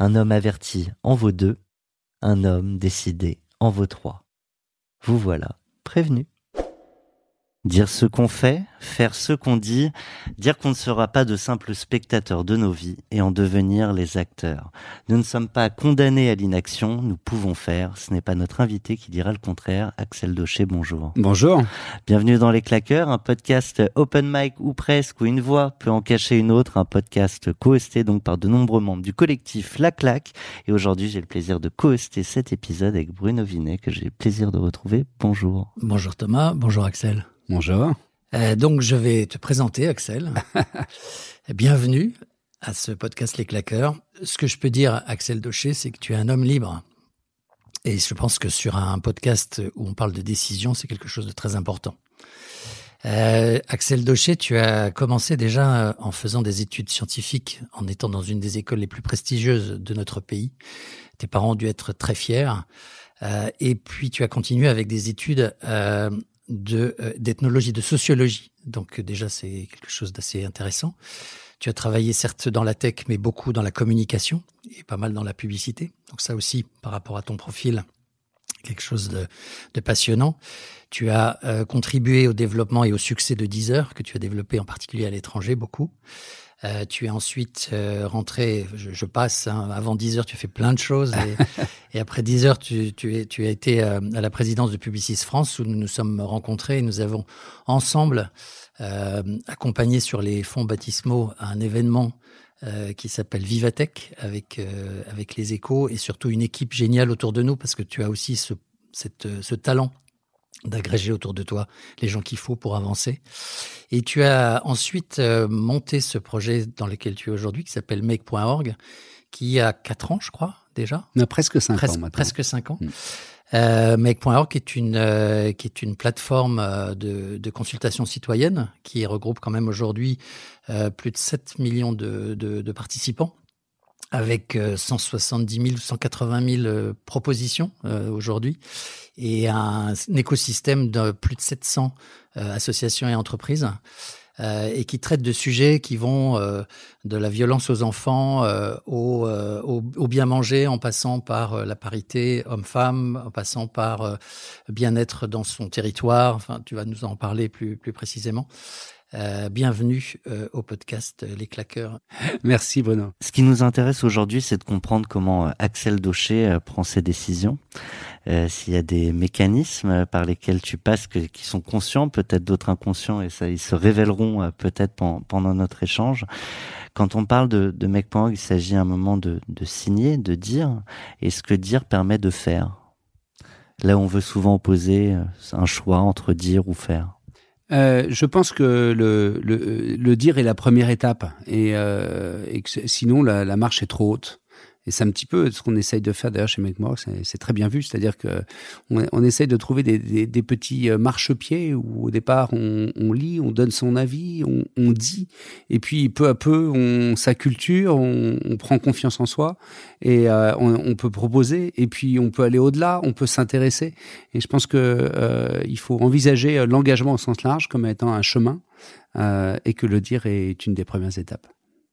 Un homme averti en vaut deux, un homme décidé en vaut trois. Vous voilà prévenu. Dire ce qu'on fait, faire ce qu'on dit, dire qu'on ne sera pas de simples spectateurs de nos vies et en devenir les acteurs. Nous ne sommes pas condamnés à l'inaction, nous pouvons faire. Ce n'est pas notre invité qui dira le contraire. Axel Daucher, bonjour. Bonjour. Bienvenue dans Les Claqueurs, un podcast open mic ou presque où une voix peut en cacher une autre, un podcast co-hosté donc par de nombreux membres du collectif La Claque. Et aujourd'hui, j'ai le plaisir de co-hoster cet épisode avec Bruno Vinet que j'ai le plaisir de retrouver. Bonjour. Bonjour Thomas, bonjour Axel. Bonjour. Euh, donc je vais te présenter Axel. Bienvenue à ce podcast Les Claqueurs. Ce que je peux dire Axel Daucher, c'est que tu es un homme libre. Et je pense que sur un podcast où on parle de décision, c'est quelque chose de très important. Euh, Axel Daucher, tu as commencé déjà euh, en faisant des études scientifiques, en étant dans une des écoles les plus prestigieuses de notre pays. Tes parents ont dû être très fiers. Euh, et puis tu as continué avec des études de euh, d'ethnologie, de sociologie. Donc euh, déjà c'est quelque chose d'assez intéressant. Tu as travaillé certes dans la tech, mais beaucoup dans la communication et pas mal dans la publicité. Donc ça aussi, par rapport à ton profil, quelque chose de, de passionnant. Tu as euh, contribué au développement et au succès de Deezer, que tu as développé en particulier à l'étranger beaucoup. Euh, tu es ensuite euh, rentré, je, je passe, hein, avant 10 heures, tu fais plein de choses. et après 10 heures, tu, as été euh, à la présidence de Publicis France, où nous nous sommes rencontrés et nous avons ensemble euh, accompagné sur les fonds baptismaux un événement euh, qui s'appelle Vivatech, avec, les échos et surtout une équipe géniale autour de nous, parce que tu as aussi ce, ce talent d'agréger autour de toi les gens qu'il faut pour avancer. Et tu as ensuite monté ce projet dans lequel tu es aujourd'hui, qui s'appelle make.org, qui a quatre ans, je crois, déjà. On a presque 5 Presque, ans maintenant. presque cinq ans. Mm. Euh, make.org est une euh, qui est une plateforme euh, de, de consultation citoyenne qui regroupe quand même aujourd'hui plus de 7 millions de, de, de participants avec euh, 170 000 180 000 euh, propositions aujourd'hui et un, un écosystème de plus de 700 euh, associations et entreprises euh, et qui traite de sujets qui vont euh, de la violence aux enfants euh, au, euh, au, au bien manger, en passant par euh, la parité homme-femme, en passant par euh, bien-être dans son territoire. Enfin, tu vas nous en parler plus, plus précisément. Euh, bienvenue euh, au podcast euh, Les Claqueurs. Merci Bruno. Ce qui nous intéresse aujourd'hui, c'est de comprendre comment euh, Axel Daucher prend ses décisions. Euh, S'il y a des mécanismes par lesquels tu passes que, qui sont conscients, peut-être d'autres inconscients, et ça, ils se révéleront euh, peut-être pen- pendant notre échange. Quand on parle de, de Mec.org, il s'agit à un moment de, de signer, de dire, et ce que dire permet de faire. Là, on veut souvent opposer un choix entre dire ou faire. Euh, je pense que le, le, le dire est la première étape et, euh, sinon la, la marche est trop haute. Et c'est un petit peu ce qu'on essaye de faire d'ailleurs chez Make More. C'est très bien vu, c'est-à-dire que on, essaye de trouver des, des, des petits marchepieds où au départ on, on, lit, on donne son avis, on, on, dit, et puis peu à peu on s'acculture, on, on prend confiance en soi et euh, on, peut proposer, et puis on peut aller au-delà, on peut s'intéresser. Et je pense que euh, faut envisager l'engagement au sens large comme étant un chemin euh, et que le dire est une des premières étapes.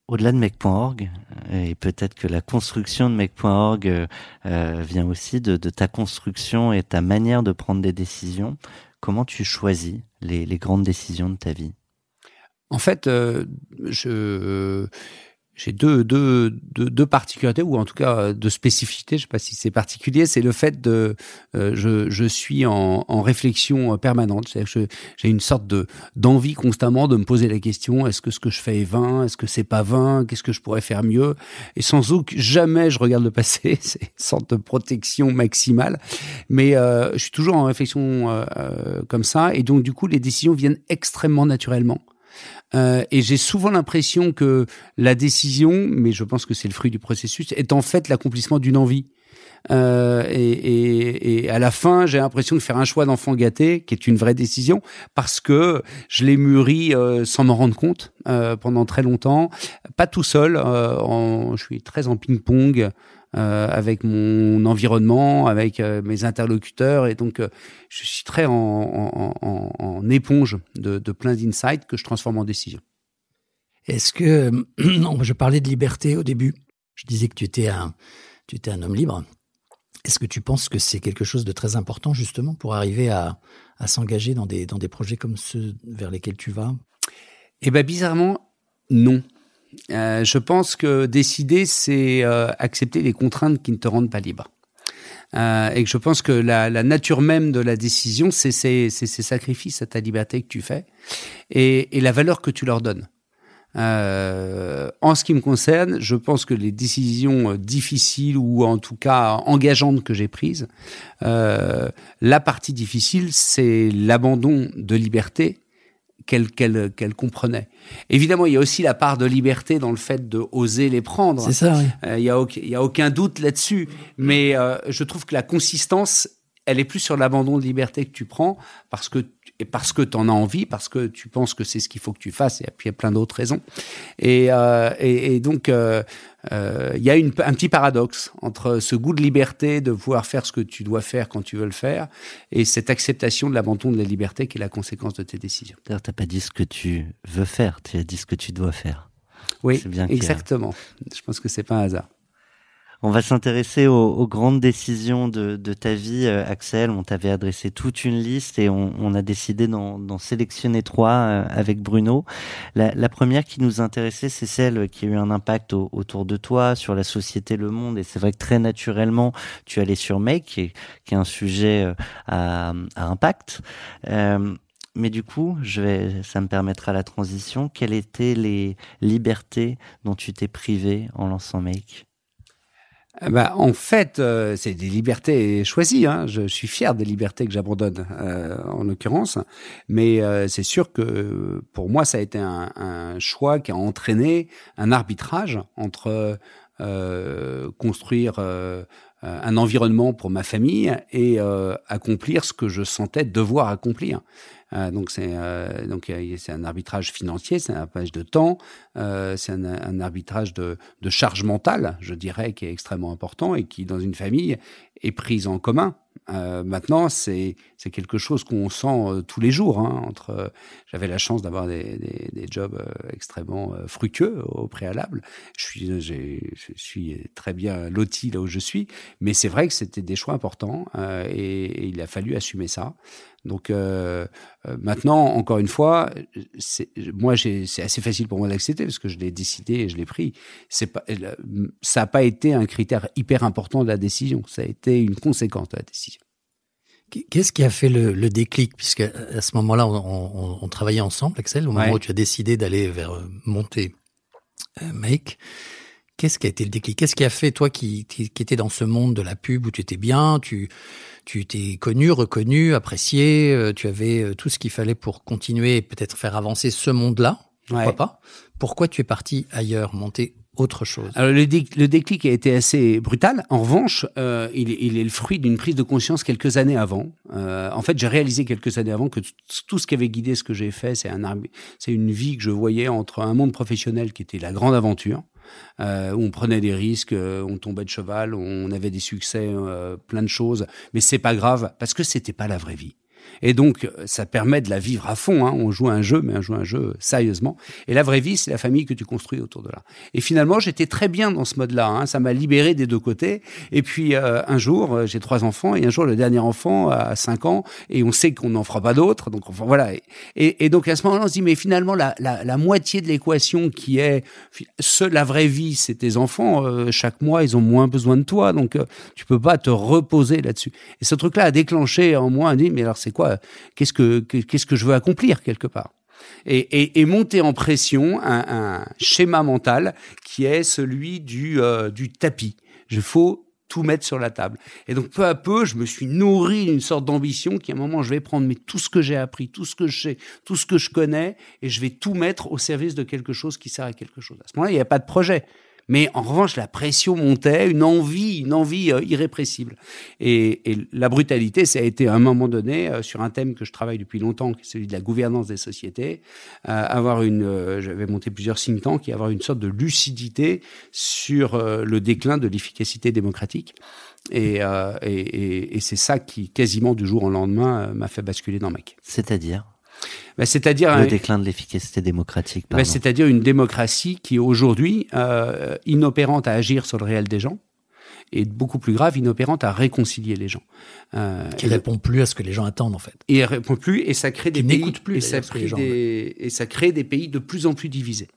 Au-delà de mec.org, et peut-être que la construction de mec.org euh, vient aussi de, ta construction et ta manière de prendre des décisions, comment tu choisis les, grandes décisions de ta vie? En fait, euh, je j'ai deux, deux, deux, deux, particularités, ou en tout cas deux spécificités, je sais pas si c'est particulier, c'est le fait de, euh, je, je suis en, en réflexion permanente, c'est-à-dire que j'ai une sorte de d'envie constamment de me poser la question, est-ce que ce que je fais est vain, est-ce que c'est pas vain, qu'est-ce que je pourrais faire mieux, et sans aucun, jamais je regarde le passé, c'est une sorte de protection maximale, mais euh, je suis toujours en réflexion euh, comme ça, et donc du coup les décisions viennent extrêmement naturellement. Euh, et j'ai souvent l'impression que la décision, mais je pense que c'est le fruit du processus, est en fait l'accomplissement d'une envie. Euh, et, à la fin, j'ai l'impression de faire un choix d'enfant gâté, qui est une vraie décision, parce que je l'ai mûri euh, sans m'en rendre compte pendant très longtemps, pas tout seul. Je suis très en ping-pong avec mon environnement, avec euh, mes interlocuteurs, et donc euh, je suis très en, en, en, en éponge de, de plein d'insights que je transforme en décision. Est-ce que je parlais de liberté au début Je disais que tu étais un, tu étais un homme libre. Est-ce que tu penses que c'est quelque chose de très important justement pour arriver à, à s'engager dans des, dans des projets comme ceux vers lesquels tu vas? Eh ben bizarrement, non. Euh, je pense que décider, c'est euh, accepter les contraintes qui ne te rendent pas libre. Euh, et que je pense que la, nature même de la décision, c'est ces, ces, sacrifices à ta liberté que tu fais et, la valeur que tu leur donnes. En ce qui me concerne, je pense que les décisions difficiles ou en tout cas engageantes que j'ai prises, la partie difficile, c'est l'abandon de liberté qu'elle qu'elle qu'elle comprenait. Évidemment, il y a aussi la part de liberté dans le fait de oser les prendre. C'est ça. Oui. Euh, il y a aucun doute là-dessus, mais euh, je trouve que la consistance, elle est plus sur l'abandon de liberté que tu prends parce que et parce que tu en as envie, parce que tu penses que c'est ce qu'il faut que tu fasses, et puis il y a plein d'autres raisons. Et, euh, et, et donc, euh, il y a une, un petit paradoxe entre ce goût de liberté, de pouvoir faire ce que tu dois faire quand tu veux le faire, et cette acceptation de l'abandon de la liberté qui est la conséquence de tes décisions. D'ailleurs, tu n'as pas dit ce que tu veux faire, tu as dit ce que tu dois faire. Oui, bien exactement. Je pense que c'est pas un hasard. On va s'intéresser aux, grandes décisions de, ta vie, euh, Axel. On t'avait adressé toute une liste et on, a décidé d'en sélectionner trois euh, avec Bruno. La, première qui nous intéressait, c'est celle qui a eu un impact au, autour de toi, sur la société, le monde. Et c'est vrai que très naturellement, tu allais sur Make, qui est, un sujet euh, à, impact. Mais du coup, ça me permettra la transition. Quelles étaient les libertés dont tu t'es privé en lançant Make? Bah, en fait, euh, c'est des libertés choisies. Hein. Je, suis fier des libertés que j'abandonne, euh, en l'occurrence. Mais euh, c'est sûr que pour moi, ça a été un, un, choix qui a entraîné un arbitrage entre euh, construire euh, un environnement pour ma famille et accomplir ce que je sentais devoir accomplir. Euh, donc c'est euh, donc c'est un arbitrage financier, c'est un arbitrage de temps, euh, c'est un, un, arbitrage de, de charge mentale, je dirais, qui est extrêmement important et qui dans une famille est prise en commun. Euh, maintenant, c'est quelque chose qu'on sent euh, tous les jours. Hein, entre, j'avais la chance d'avoir des, jobs euh, extrêmement fructueux au préalable. Je suis très bien loti là où je suis, mais c'est vrai que c'était des choix importants et, il a fallu assumer ça. Donc euh, maintenant, encore une fois, moi, c'est assez facile pour moi d'accepter parce que je l'ai décidé et je l'ai pris. Ça n'a pas été un critère hyper important de la décision. Ça a été une conséquence de la décision. Qu'est-ce qui a fait le, le déclic? Puisque à ce moment-là, on, on, on, travaillait ensemble, Axel, au moment ouais. où tu as décidé d'aller vers euh, monter euh, Make. Qu'est-ce qui a été le déclic? Qu'est-ce qui a fait, toi qui, qui, qui étais dans ce monde de la pub où tu étais bien, tu tu t'es connu, reconnu, apprécié, euh, tu avais euh, tout ce qu'il fallait pour continuer et peut-être faire avancer ce monde-là, pourquoi ouais. pas? Pourquoi tu es parti ailleurs, monter autre chose Alors le, le, déclic a été assez brutal. En revanche, euh, il, il, est le fruit d'une prise de conscience quelques années avant. Euh, en fait, j'ai réalisé quelques années avant que tout ce qui avait guidé ce que j'ai fait, c'est un c'est une vie que je voyais entre un monde professionnel qui était la grande aventure. Euh, où on prenait des risques, euh, on tombait de cheval, on avait des succès, euh, plein de choses, mais c'est pas grave parce que c'était pas la vraie vie. Et donc, ça permet de la vivre à fond. Hein. On joue un jeu, mais on joue un jeu sérieusement. Et la vraie vie, c'est la famille que tu construis autour de là. Et finalement, j'étais très bien dans ce mode-là. Hein. Ça m'a libéré des deux côtés. Et puis, euh, un jour, euh, j'ai trois enfants, et un jour, le dernier enfant a cinq ans, et on sait qu'on n'en fera pas d'autres. Donc, voilà. Et, donc, à ce moment-là, on se dit, mais finalement, la, la, moitié de l'équation qui est ce, la vraie vie, c'est tes enfants. Euh, chaque mois, ils ont moins besoin de toi. Donc, tu peux pas te reposer là-dessus. Et ce truc-là a déclenché en moi, a dit, mais alors, c'est quoi Qu'est-ce que qu'est-ce que je veux accomplir quelque part et, et, monter en pression un, schéma mental qui est celui du, euh, du tapis. Il faut tout mettre sur la table. Et donc peu à peu, je me suis nourri d'une sorte d'ambition qui à un moment, je vais prendre mais tout ce que j'ai appris, tout ce que je sais, tout ce que je connais, et je vais tout mettre au service de quelque chose qui sert à quelque chose. À ce moment-là, il n'y a pas de projet. Mais en revanche, la pression montait, une envie, une envie euh, irrépressible. Et, la brutalité, ça a été à un moment donné, euh, sur un thème que je travaille depuis longtemps, qui est celui de la gouvernance des sociétés, euh, avoir une, j'avais monté plusieurs think tanks, et avoir une sorte de lucidité sur le déclin de l'efficacité démocratique. Et, et, et c'est ça qui, quasiment du jour au lendemain, m'a fait basculer dans Mac. C'est-à-dire? Bah, c'est-à-dire le déclin de l'efficacité démocratique. Bah, c'est-à-dire une démocratie qui est aujourd'hui euh, inopérante à agir sur le réel des gens et beaucoup plus grave, inopérante à réconcilier les gens. Euh, qui répond plus à ce que les gens attendent en fait. Et elle répond plus et ça crée des pays plus et ça, crée des, et ça crée des pays de plus en plus divisés.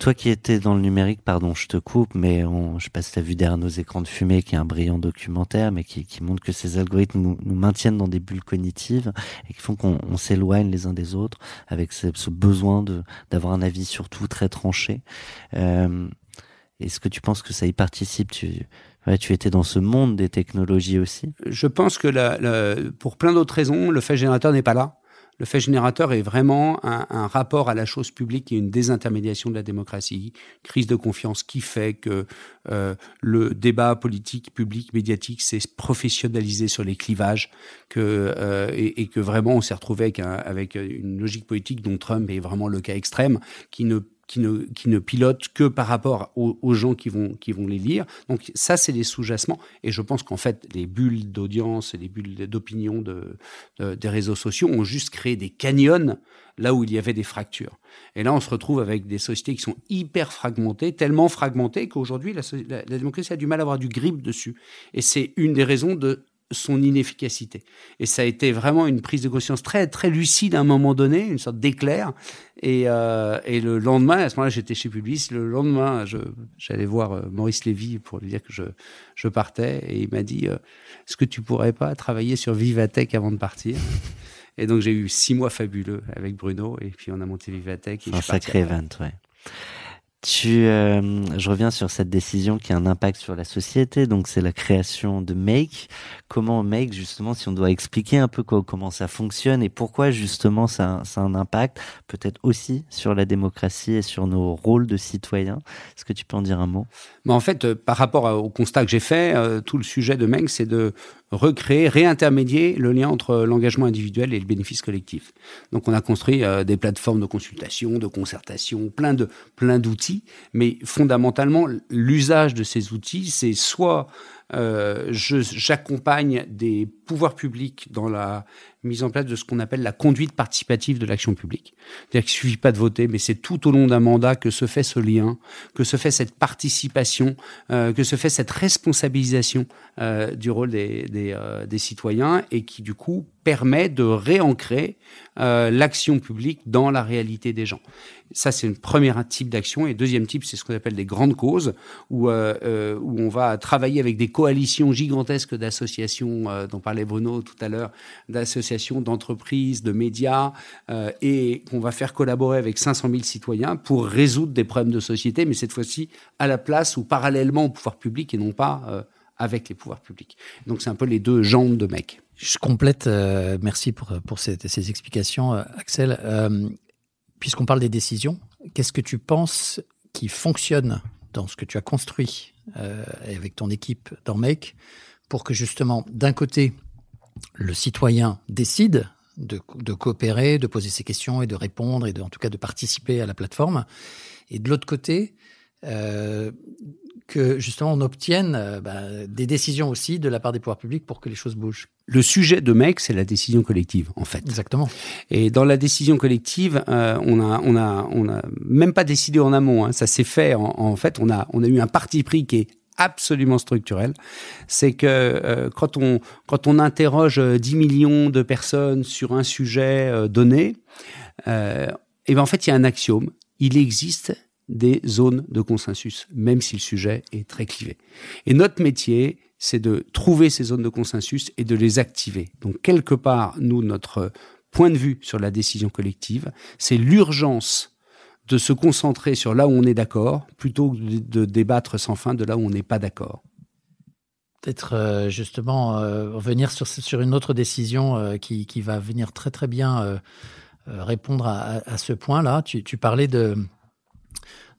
Toi qui étais dans le numérique, pardon, je te coupe, mais on, je sais pas si tu as vu derrière nos écrans de fumée, qui est un brillant documentaire, mais qui, qui montre que ces algorithmes nous, nous, maintiennent dans des bulles cognitives et qui font qu'on s'éloigne les uns des autres avec ce, ce besoin de d'avoir un avis surtout très tranché. Euh, Est-ce que tu penses que ça y participe? Tu, ouais, tu étais dans ce monde des technologies aussi? Je pense que la, la, pour plein d'autres raisons, le fait générateur n'est pas là. Le fait générateur est vraiment un, rapport à la chose publique et une désintermédiation de la démocratie, crise de confiance qui fait que euh, le débat politique, public, médiatique s'est professionnalisé sur les clivages, que euh, et, que vraiment on s'est retrouvé avec, avec une logique politique dont Trump est vraiment le cas extrême, qui ne qui ne, qui ne pilotent que par rapport aux, gens qui vont, qui vont les lire. Donc ça, c'est les sous-jacements. Et je pense qu'en fait, les bulles d'audience et les bulles d'opinion de, des réseaux sociaux ont juste créé des canyons là où il y avait des fractures. Et là, on se retrouve avec des sociétés qui sont hyper fragmentées, tellement fragmentées qu'aujourd'hui, la, la, la, démocratie a du mal à avoir du grip dessus. Et c'est une des raisons de son inefficacité. Et ça a été vraiment une prise de conscience très très lucide à un moment donné, une sorte d'éclair. Et, euh, et le lendemain, à ce moment-là, j'étais chez Publis. Le lendemain, j'allais voir euh, Maurice Lévy pour lui dire que je, je partais. Et il m'a dit euh, Est-ce que tu pourrais pas travailler sur Vivatech avant de partir? Et donc j'ai eu six mois fabuleux avec Bruno. Et puis on a monté Vivatech. un sacré event, ouais. Tu, euh, je reviens sur cette décision qui a un impact sur la société, donc c'est la création de Make. Comment Make, justement, si on doit expliquer un peu comment ça fonctionne et pourquoi justement ça, a un impact, peut-être aussi sur la démocratie et sur nos rôles de citoyens. Est-ce que tu peux en dire un mot? Mais En fait, euh, par rapport au constat que j'ai fait, euh, tout le sujet de Make, c'est de recréer, réintermédier le lien entre l'engagement individuel et le bénéfice collectif. Donc on a construit euh, des plateformes de consultation, de concertation, plein de plein d'outils, mais fondamentalement l'usage de ces outils, c'est soit euh, j'accompagne des pouvoirs publics dans la mise en place de ce qu'on appelle la conduite participative de l'action publique. C'est-à-dire qu'il suffit pas de voter, mais c'est tout au long d'un mandat que se fait ce lien, que se fait cette participation, euh, que se fait cette responsabilisation euh, du rôle des, des, euh, des, citoyens et qui du coup permet de réancrer euh, l'action publique dans la réalité des gens. Ça, c'est une première type d'action. Et deuxième type, c'est ce qu'on appelle des grandes causes, où, euh, euh, où on va travailler avec des coalitions gigantesques d'associations, dont parlait Bruno tout à l'heure, d'associations, d'entreprises, de médias, euh, et qu'on va faire collaborer avec 500 000 citoyens pour résoudre des problèmes de société, mais cette fois-ci à la place ou parallèlement au pouvoir public et non pas euh, avec les pouvoirs publics. Donc c'est un peu les deux jambes de mec. Je complète, euh, merci pour, pour ces, ces explications, Axel puisqu'on parle des décisions, qu'est-ce que tu penses qui fonctionne dans ce que tu as construit avec ton équipe dans Make pour que justement, d'un côté, le citoyen décide de, de, coopérer, de poser ses questions et de répondre et de, en tout cas de participer à la plateforme. Et de l'autre côté, euh, que justement on obtienne euh, bah, des décisions aussi de la part des pouvoirs publics pour que les choses bougent. Le sujet de MEC, c'est la décision collective, en fait. Exactement. Et dans la décision collective, euh, on a, on a, on a même pas décidé en amont. Hein, ça s'est fait. En, en, fait, on a, on a eu un parti pris qui est absolument structurel. C'est que euh, quand on quand on interroge 10 millions de personnes sur un sujet euh, donné, euh, et ben en fait il y a un axiome. Il existe des zones de consensus, même si le sujet est très clivé. Et notre métier, c'est de trouver ces zones de consensus et de les activer. Donc quelque part, nous, notre point de vue sur la décision collective, c'est l'urgence de se concentrer sur là où on est d'accord, plutôt que de débattre sans fin de là où on n'est pas d'accord. Peut-être euh, justement euh, revenir sur, sur une autre décision euh, qui, qui, va venir très très bien répondre à, à ce point-là. Tu, tu, parlais de,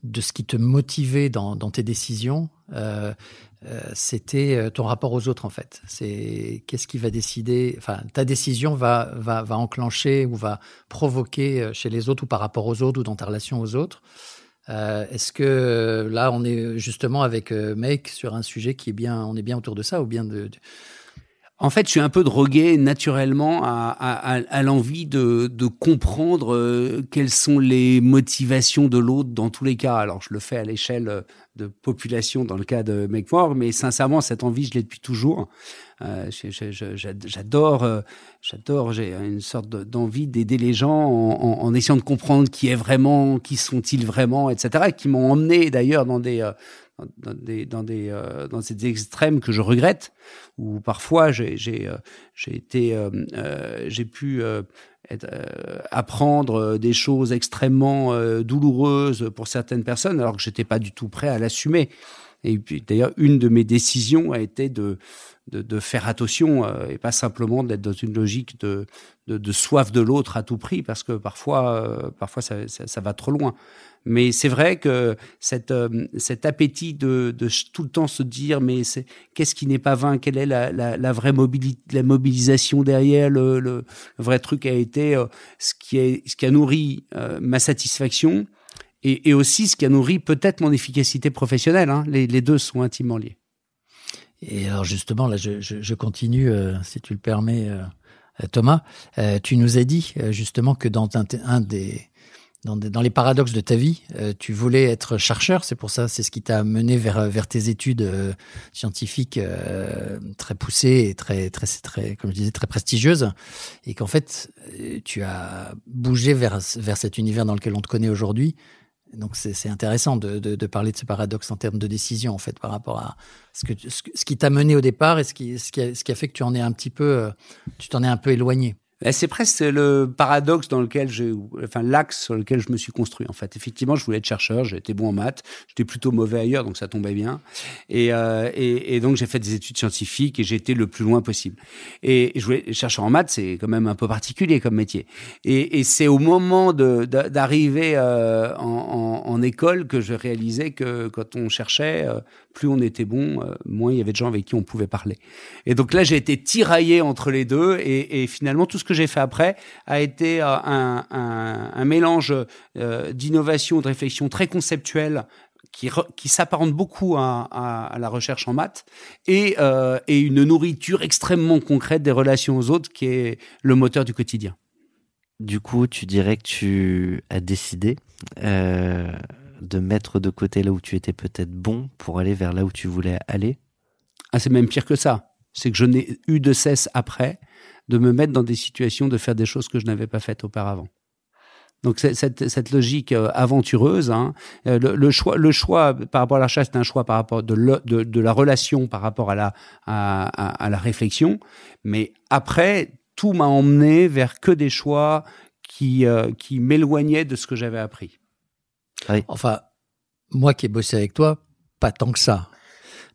de ce qui te motivait dans, dans tes décisions, c'était ton rapport aux autres en fait. C'est qu'est-ce qui va décider, enfin ta décision va, va, va enclencher ou va provoquer chez les autres ou par rapport aux autres ou dans ta relation aux autres. Euh, Est-ce que là on est justement avec euh, Make sur un sujet qui est bien, on est bien autour de ça ou bien de en fait, je suis un peu drogué naturellement à, à, à l'envie de, de, comprendre euh, quelles sont les motivations de l'autre dans tous les cas. Alors, je le fais à l'échelle de population dans le cas de Make More, mais sincèrement, cette envie, je l'ai depuis toujours. Euh, j'adore, euh, j'adore, j'ai une sorte d'envie d'aider les gens en, en, en, essayant de comprendre qui est vraiment, qui sont-ils vraiment, etc. Qui m'ont emmené d'ailleurs dans des euh, dans des dans des euh, dans ces extrêmes que je regrette où parfois j'ai j'ai euh, été euh, j'ai pu apprendre des choses extrêmement douloureuses pour certaines personnes alors que j'étais pas du tout prêt à l'assumer. Et puis d'ailleurs une de mes décisions a été de de, faire attention euh, et pas simplement d'être dans une logique de, de, soif de l'autre à tout prix, parce que parfois, euh, parfois ça, ça, va trop loin. Mais c'est vrai que cette, euh, cet appétit de, tout le temps se dire, mais qu'est-ce qui n'est pas vain? Quelle est la, la, vraie la mobilisation derrière le, vrai truc a été ce qui est ce qui a nourri ma satisfaction et, aussi ce qui a nourri peut-être mon efficacité professionnelle. Hein. Les deux sont intimement liés. Et alors justement, là, je, je, je continue, euh, si tu le permets, euh, Thomas. Euh, tu nous as dit justement que dans un, des, dans, des, dans, les paradoxes de ta vie, tu voulais être chercheur. C'est pour ça, c'est ce qui t'a mené vers, vers tes études scientifiques très poussées et très, très, très, comme je disais, très prestigieuses. Et qu'en fait, tu as bougé vers, vers cet univers dans lequel on te connaît aujourd'hui donc c'est intéressant de, parler de ce paradoxe en termes de décision en fait par rapport à ce qui t'a mené au départ et ce qui ce qui a, ce qui a fait que tu en es un petit peu euh, tu t'en es un peu éloigné. C'est presque le paradoxe dans lequel j'ai, enfin l'axe sur lequel je me suis construit en fait. Effectivement, je voulais être chercheur, j'étais bon en maths, j'étais plutôt mauvais ailleurs, donc ça tombait bien. Et, euh, donc j'ai fait des études scientifiques et j'ai été le plus loin possible. Et, je voulais chercheur en maths, c'est quand même un peu particulier comme métier. Et, c'est au moment d'arriver euh, en, école que je réalisais que quand on cherchait, euh, plus on était bon, moins il y avait de gens avec qui on pouvait parler. Et donc là, j'ai été tiraillé entre les deux et, et finalement tout ce que j'ai fait après a été euh, un, un, un mélange euh, d'innovation, de réflexion très conceptuelle qui, qui s'apparente beaucoup à, à, à, la recherche en maths et, euh, et une nourriture extrêmement concrète des relations aux autres qui est le moteur du quotidien. Du coup, tu dirais que tu as décidé euh, de mettre de côté là où tu étais peut-être bon pour aller vers là où tu voulais aller? Ah, c'est même pire que ça. C'est que je n'ai eu de cesse après de me mettre dans des situations de faire des choses que je n'avais pas faites auparavant. Donc cette, cette logique euh, aventureuse, hein, le, le, choix, le choix par rapport à la chasse, c'est un choix par rapport de, le, de, de, la relation par rapport à la, à, à, à la réflexion. Mais après, tout m'a emmené vers que des choix qui, euh, qui m'éloignaient de ce que j'avais appris. Oui. Enfin, moi qui ai bossé avec toi, pas tant que ça.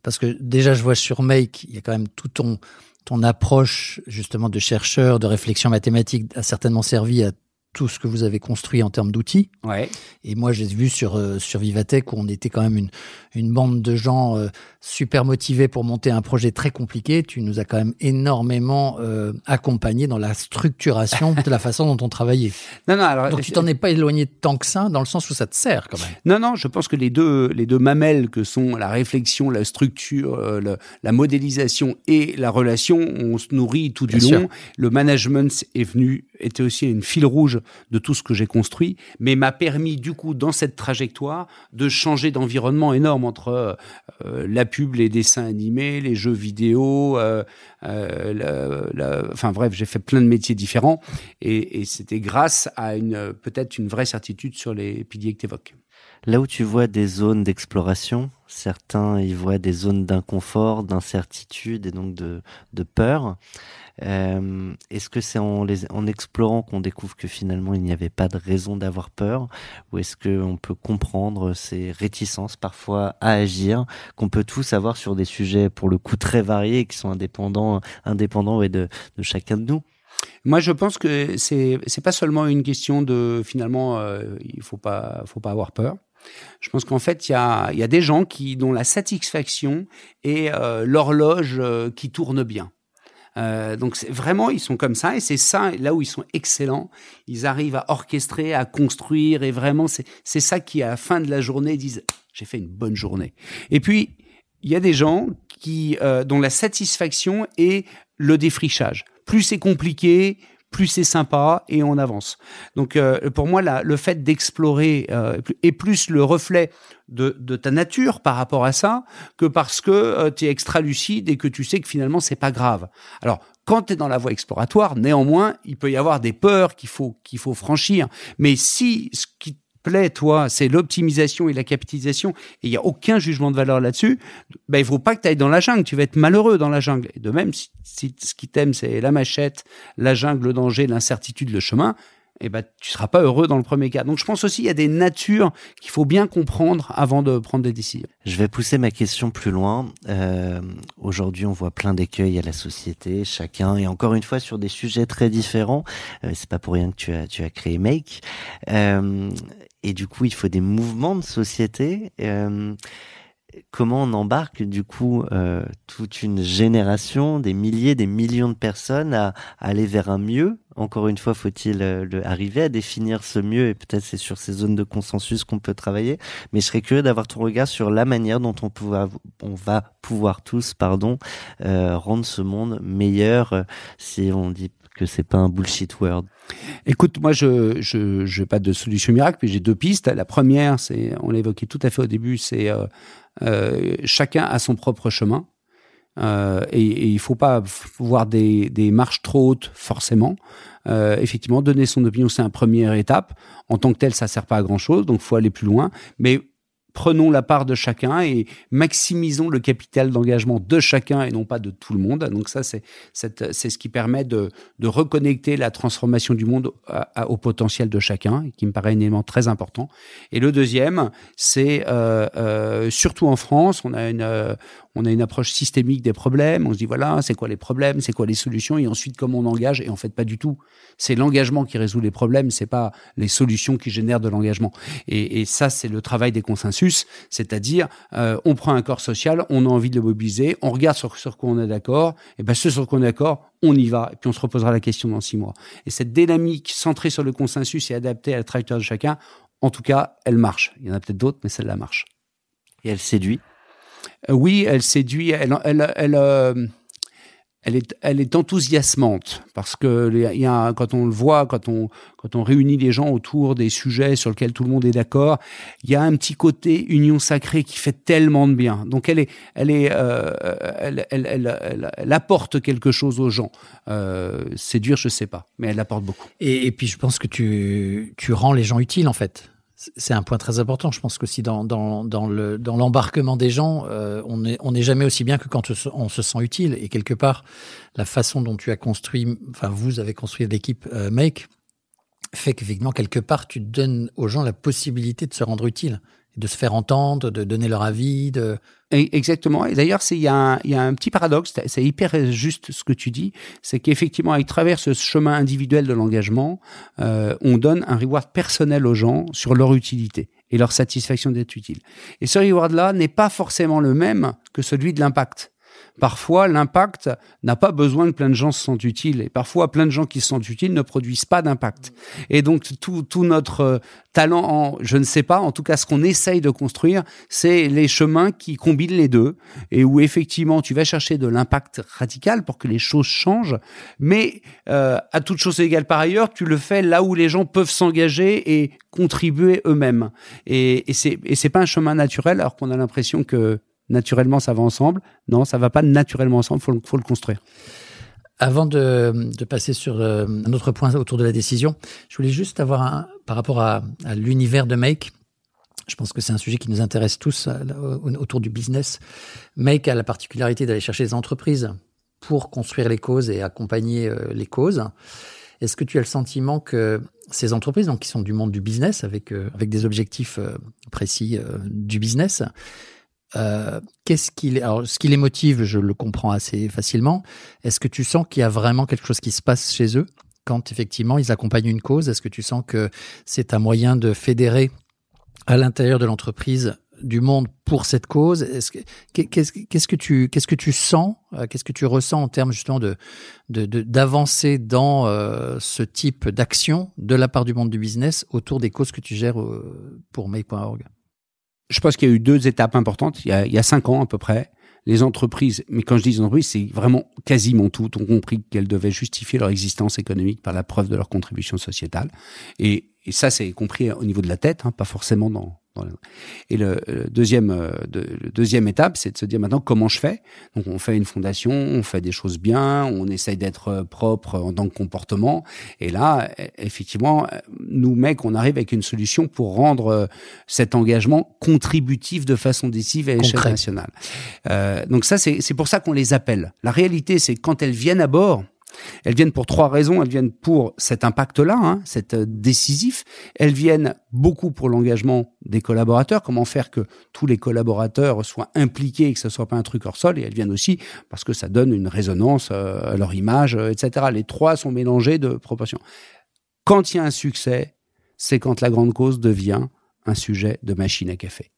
Parce que déjà, je vois sur Make, il y a quand même tout ton, ton approche justement de chercheur, de réflexion mathématique a certainement servi à tout ce que vous avez construit en termes d'outils. Ouais. Et moi, j'ai vu sur, euh, sur Vivatech où on était quand même une, une bande de gens euh, super motivés pour monter un projet très compliqué. Tu nous as quand même énormément euh, accompagnés dans la structuration de la façon dont on travaillait. Non, non, alors. Donc tu t'en es pas éloigné tant que ça, dans le sens où ça te sert quand même. Non, non, je pense que les deux, les deux mamelles que sont la réflexion, la structure, euh, la modélisation et la relation, on se nourrit tout du long. Le management est venu, était aussi une fil rouge de tout ce que j'ai construit, mais m'a permis du coup dans cette trajectoire de changer d'environnement énorme entre euh, la pub, les dessins animés, les jeux vidéo, euh, euh, la- la- enfin bref, j'ai fait plein de métiers différents et, et c'était grâce à une peut-être une vraie certitude sur les piliers que tu évoques. Là où tu vois des zones d'exploration, certains y voient des zones d'inconfort, d'incertitude et donc de, peur. Euh, est-ce que c'est en, explorant qu'on découvre que finalement il n'y avait pas de raison d'avoir peur? Ou est-ce qu'on peut comprendre ces réticences parfois à agir qu'on peut tous avoir sur des sujets pour le coup très variés qui sont indépendants, indépendants de chacun de nous? Moi, je pense que c'est c'est pas seulement une question de finalement, euh, il faut pas faut pas avoir peur. Je pense qu'en fait, il y a y a des gens qui dont la satisfaction est euh, l'horloge euh, qui tourne bien. Donc vraiment ils sont comme ça et c'est ça là où ils sont excellents. Ils arrivent à orchestrer, à construire et vraiment c'est ça qui à la fin de la journée disent j'ai fait une bonne journée. Et puis il y a des gens qui euh, dont la satisfaction est le défrichage. Plus c'est compliqué, plus c'est sympa et on avance. Donc euh, pour moi, le fait d'explorer euh, est plus le reflet de, ta nature par rapport à ça que parce que tu es extra lucide et que tu sais que finalement c'est pas grave. Alors quand tu es dans la voie exploratoire, néanmoins, il peut y avoir des peurs qu'il faut qu'il faut franchir. Mais si ce qui toi, c'est l'optimisation et la capitalisation, et il n'y a aucun jugement de valeur là-dessus, ben, il faut pas que tu ailles dans la jungle, tu vas être malheureux dans la jungle. De même, si, ce qui t'aime, c'est la machette, la jungle, le danger, l'incertitude, le chemin, eh ben, tu seras pas heureux dans le premier cas. Donc, je pense aussi, il y a des natures qu'il faut bien comprendre avant de prendre des décisions. Je vais pousser ma question plus loin. Euh, Aujourd'hui, on voit plein d'écueils à la société, chacun, et encore une fois sur des sujets très différents. Euh, C'est pas pour rien que tu as, tu as créé Make. Euh, et du coup, il faut des mouvements de société. Euh, comment on embarque du coup euh, toute une génération, des milliers, des millions de personnes à, aller vers un mieux? Encore une fois, faut-il euh, arriver à définir ce mieux? Et peut-être c'est sur ces zones de consensus qu'on peut travailler. Mais je serais curieux d'avoir ton regard sur la manière dont on, va pouvoir tous, pardon, rendre ce monde meilleur si on dit que c'est pas un bullshit word. Écoute, moi, je je pas de solution miracle, puis j'ai deux pistes. La première, c'est, on l'évoquait tout à fait au début, c'est euh, euh, chacun a son propre chemin. Euh, et, et, il faut pas voir des, des marches trop hautes forcément. Effectivement, donner son opinion, c'est une première étape. En tant que tel, ça sert pas à grand chose, donc faut aller plus loin. Mais prenons la part de chacun et maximisons le capital d'engagement de chacun et non pas de tout le monde. Donc ça, c'est ce qui permet de, de reconnecter la transformation du monde au potentiel de chacun, qui me paraît un élément très important. Et le deuxième, c'est euh, euh, surtout en France, on a une euh, on a une approche systémique des problèmes. On se dit voilà, c'est quoi les problèmes, c'est quoi les solutions, et ensuite comment on engage. Et en fait, pas du tout. C'est l'engagement qui résout les problèmes, c'est pas les solutions qui génèrent de l'engagement. Et, ça, c'est le travail des consensus, c'est-à-dire euh, on prend un corps social, on a envie de le mobiliser, on regarde sur, sur quoi on est d'accord, et ben ce sur quoi on est d'accord, on y va, et puis on se reposera la question dans six mois. Et cette dynamique centrée sur le consensus et adaptée à la trajectoire de chacun, en tout cas, elle marche. Il y en a peut-être d'autres, mais celle-là marche. Et elle séduit? Euh, oui, elle séduit, elle, elle, elle, euh, elle, est, elle est enthousiasmante parce que y a, quand on le voit, quand on, quand on réunit les gens autour des sujets sur lesquels tout le monde est d'accord, il y a un petit côté union sacrée qui fait tellement de bien. Donc elle est, elle est, euh, elle, elle, elle, apporte quelque chose aux gens. Euh, séduire, je sais pas, mais elle apporte beaucoup. Et, et puis je pense que tu, tu rends les gens utiles en fait c'est un point très important. Je pense qu'aussi dans, dans, dans, le, dans l'embarquement des gens, euh, on n'est on est jamais aussi bien que quand on se sent utile. Et quelque part, la façon dont tu as construit, enfin vous avez construit l'équipe euh, Make, fait qu'effectivement, quelque part, tu donnes aux gens la possibilité de se rendre utile. De se faire entendre, de donner leur avis, de Exactement. Et d'ailleurs, il y, y a un petit paradoxe, c'est hyper juste ce que tu dis, c'est qu'effectivement, à travers ce chemin individuel de l'engagement, euh, on donne un reward personnel aux gens sur leur utilité et leur satisfaction d'être utile. Et ce reward-là n'est pas forcément le même que celui de l'impact. Parfois, l'impact n'a pas besoin que plein de gens se sentent utiles. Et parfois, plein de gens qui se sentent utiles ne produisent pas d'impact. Et donc, tout, tout notre euh, talent en, je ne sais pas, en tout cas, ce qu'on essaye de construire, c'est les chemins qui combinent les deux et où effectivement, tu vas chercher de l'impact radical pour que les choses changent. Mais euh, à toute chose égale par ailleurs, tu le fais là où les gens peuvent s'engager et contribuer eux-mêmes. Et, et c'est pas un chemin naturel, alors qu'on a l'impression que naturellement ça va ensemble. Non, ça va pas naturellement ensemble. Faut faut le construire. Avant de, passer sur euh, un autre point autour de la décision, je voulais juste avoir un, par rapport à, l'univers de Make. Je pense que c'est un sujet qui nous intéresse tous euh, au- autour du business. Make a la particularité d'aller chercher des entreprises pour construire les causes et accompagner euh, les causes. Est-ce que tu as le sentiment que ces entreprises, donc qui sont du monde du business, avec avec des objectifs précis du business, euh, qu'est-ce qui les, alors ce qui les motive, je le comprends assez facilement. Est-ce que tu sens qu'il y a vraiment quelque chose qui se passe chez eux quand effectivement ils accompagnent une cause? Est-ce que tu sens que c'est un moyen de fédérer à l'intérieur de l'entreprise du monde pour cette cause? Est-ce que- Qu'est-ce que tu qu'est-ce que tu sens euh, Qu'est-ce que tu ressens en termes justement de de- de- d'avancer dans euh, ce type d'action de la part du monde du business autour des causes que tu gères pour Make.org Je pense qu'il y a eu deux étapes importantes. Il y a, il y a cinq ans à peu près, les entreprises, mais quand je dis entreprises, c'est vraiment quasiment toutes ont compris qu'elles devaient justifier leur existence économique par la preuve de leur contribution sociétale. Et, et ça, c'est compris au niveau de la tête, hein, pas forcément dans. Et le, le deuxième, euh, de, le deuxième étape, c'est de se dire maintenant comment je fais? Donc on fait une fondation, on fait des choses bien, on essaye d'être euh, propre en tant que comportement. Et là, e- effectivement, euh, nous mecs, on arrive avec une solution pour rendre cet engagement contributif de façon décisive à l'échelle nationale. Euh, donc ça, c'est c'est pour ça qu'on les appelle. La réalité, c'est que quand elles viennent à bord, elles viennent pour trois raisons. Elles viennent pour cet impact-là, hein, cet euh, décisif. Elles viennent beaucoup pour l'engagement des collaborateurs. Comment faire que tous les collaborateurs soient impliqués et que ce soit pas un truc hors sol? Et elles viennent aussi parce que ça donne une résonance euh, à leur image, euh, etc. Les trois sont mélangés de proportions. Quand il y a un succès, c'est quand la grande cause devient un sujet de machine à café.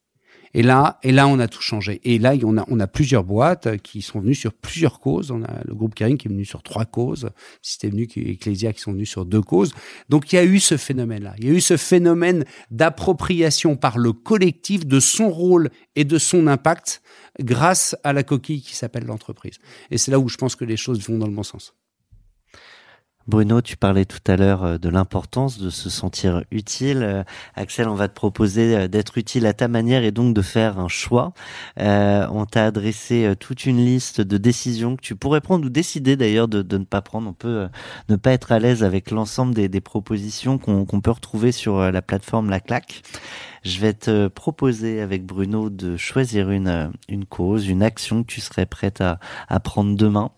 Et là, et là, on a tout changé. Et là, on a, on a plusieurs boîtes qui sont venues sur plusieurs causes. On a le groupe Kering qui est venu sur trois causes, Système Nu et Ecclesia qui sont venus sur deux causes. Donc, il y a eu ce phénomène-là. Il y a eu ce phénomène d'appropriation par le collectif de son rôle et de son impact grâce à la coquille qui s'appelle l'entreprise. Et c'est là où je pense que les choses vont dans le bon sens. Bruno, tu parlais tout à l'heure euh, de l'importance de se sentir utile. Euh, Axel, on va te proposer euh, d'être utile à ta manière et donc de faire un choix. On t'a adressé toute une liste de décisions que tu pourrais prendre ou décider d'ailleurs de, ne pas prendre. On peut ne pas être à l'aise avec l'ensemble des, propositions qu'on peut retrouver sur la plateforme La Claque. Je vais te proposer avec Bruno de choisir une, une cause, une action que tu serais prête à, à prendre demain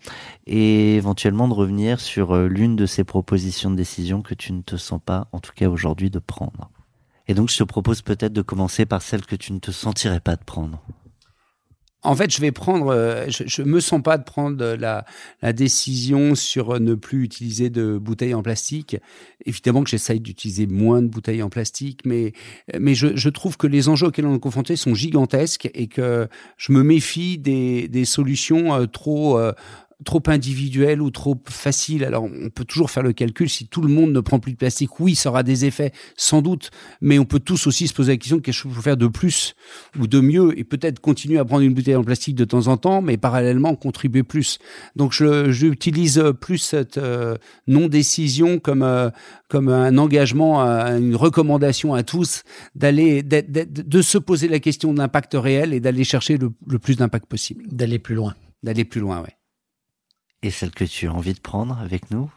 et éventuellement de revenir sur euh, l'une de ces propositions de décision que tu ne te sens pas, en tout cas aujourd'hui, de prendre. Et donc je te propose peut-être de commencer par celle que tu ne te sentirais pas de prendre. En fait, je vais prendre, euh, je, je me sens pas de prendre la, la décision sur ne plus utiliser de bouteilles en plastique. Évidemment que j'essaye d'utiliser moins de bouteilles en plastique, mais, mais je, je trouve que les enjeux auxquels on est confronté sont gigantesques et que je me méfie des, des solutions euh, trop, euh, trop individuelles ou trop faciles. Alors, on peut toujours faire le calcul. Si tout le monde ne prend plus de plastique, oui, ça aura des effets, sans doute. Mais on peut tous aussi se poser la question qu'est-ce qu'il faut faire de plus ou de mieux et peut-être continuer à prendre une bouteille en plastique de temps en temps, mais parallèlement contribuer plus. Donc, je, j'utilise plus cette euh, non-décision comme, euh, comme un engagement, euh, une recommandation à tous d'aller, de se poser la question de l'impact réel et d'aller chercher le, le plus d'impact possible. D'aller plus loin. D'aller plus loin, ouais. Et celle que tu as envie de prendre avec nous?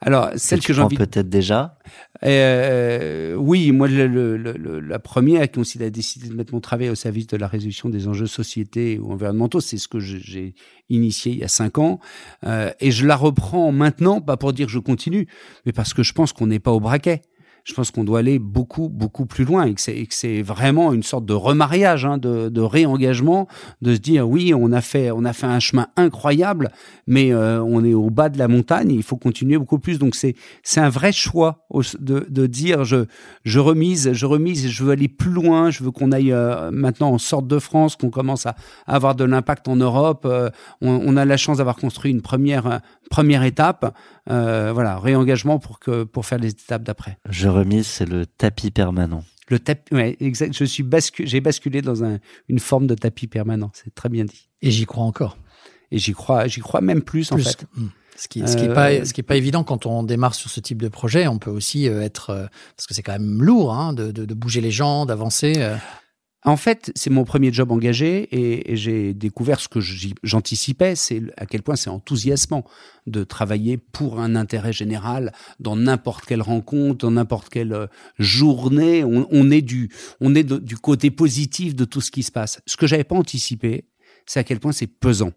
Alors, celle tu que j'ai envie peut-être déjà? Euh, oui, moi, le, le- le- la première qui aussi a décidé de mettre mon travail au service de la résolution des enjeux sociétés ou environnementaux, c'est ce que j'ai initié il y a cinq ans. Euh, et je la reprends maintenant, pas pour dire que je continue, mais parce que je pense qu'on n'est pas au braquet. Je pense qu'on doit aller beaucoup, beaucoup plus loin et que c'est vraiment une sorte de remariage, hein, de, de, réengagement, de se dire oui, on a fait, on a fait un chemin incroyable, mais euh, on est au bas de la montagne, il faut continuer beaucoup plus. Donc c'est un vrai choix de, de dire je je remise, je remise, je veux aller plus loin, je veux qu'on aille euh, maintenant en sorte de France, qu'on commence à, avoir de l'impact en Europe. Euh, on, on, a la chance d'avoir construit une première première étape. Voilà, réengagement pour que pour faire les étapes d'après. Je remise, c'est le tapis permanent. Le tapis, ouais, exact. Je suis bascu j'ai basculé dans un, une forme de tapis permanent. C'est très bien dit. Et j'y crois encore. Et j'y crois, j'y crois même plus, en fait. Hmm. Ce qui, ce qui est euh, pas, ce qui est pas évident quand on démarre sur ce type de projet. On peut aussi euh, être, euh, parce que c'est quand même lourd, hein, de, de, de, bouger les gens, d'avancer. En fait, c'est mon premier job engagé et, j'ai découvert ce que j'anticipais, c'est à quel point c'est enthousiasmant de travailler pour un intérêt général dans n'importe quelle rencontre, dans n'importe quelle euh, journée. On, est du, on est du côté positif de tout ce qui se passe. Ce que j'avais pas anticipé, c'est à quel point c'est pesant.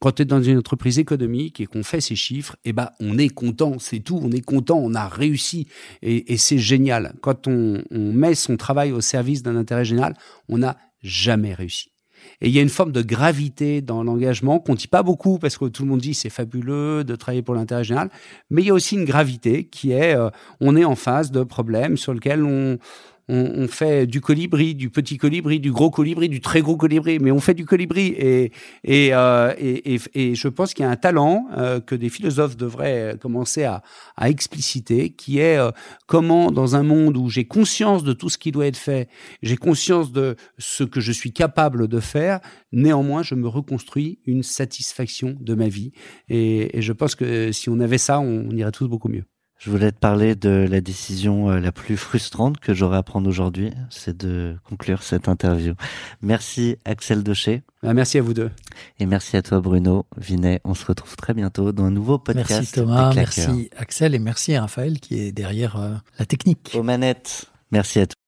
Quand tu es dans une entreprise économique et qu'on fait ces chiffres, eh ben, on est content, c'est tout, on est content, on a réussi et, c'est génial. Quand on, met son travail au service d'un intérêt général, on n'a jamais réussi. Et il y a une forme de gravité dans l'engagement qu'on dit pas beaucoup parce que tout le monde dit c'est fabuleux de travailler pour l'intérêt général, mais il y a aussi une gravité qui est euh, on est en face de problèmes sur lesquels on, on, fait du colibri, du petit colibri, du gros colibri, du très gros colibri, mais on fait du colibri. Et, et, euh, et, et, je pense qu'il y a un talent euh, que des philosophes devraient commencer à, à expliciter, qui est euh, comment, dans un monde où j'ai conscience de tout ce qui doit être fait, j'ai conscience de ce que je suis capable de faire, néanmoins, je me reconstruis une satisfaction de ma vie. Et, et je pense que si on avait ça, on irait tous beaucoup mieux. Je voulais te parler de la décision euh, la plus frustrante que j'aurais à prendre aujourd'hui, c'est de conclure cette interview. Merci Axel Docher. Ah, merci à vous deux. Et merci à toi Bruno Vinet. On se retrouve très bientôt dans un nouveau podcast. Merci Thomas, merci Axel et merci à Raphaël qui est derrière euh, la technique. Aux manettes. Merci à toi.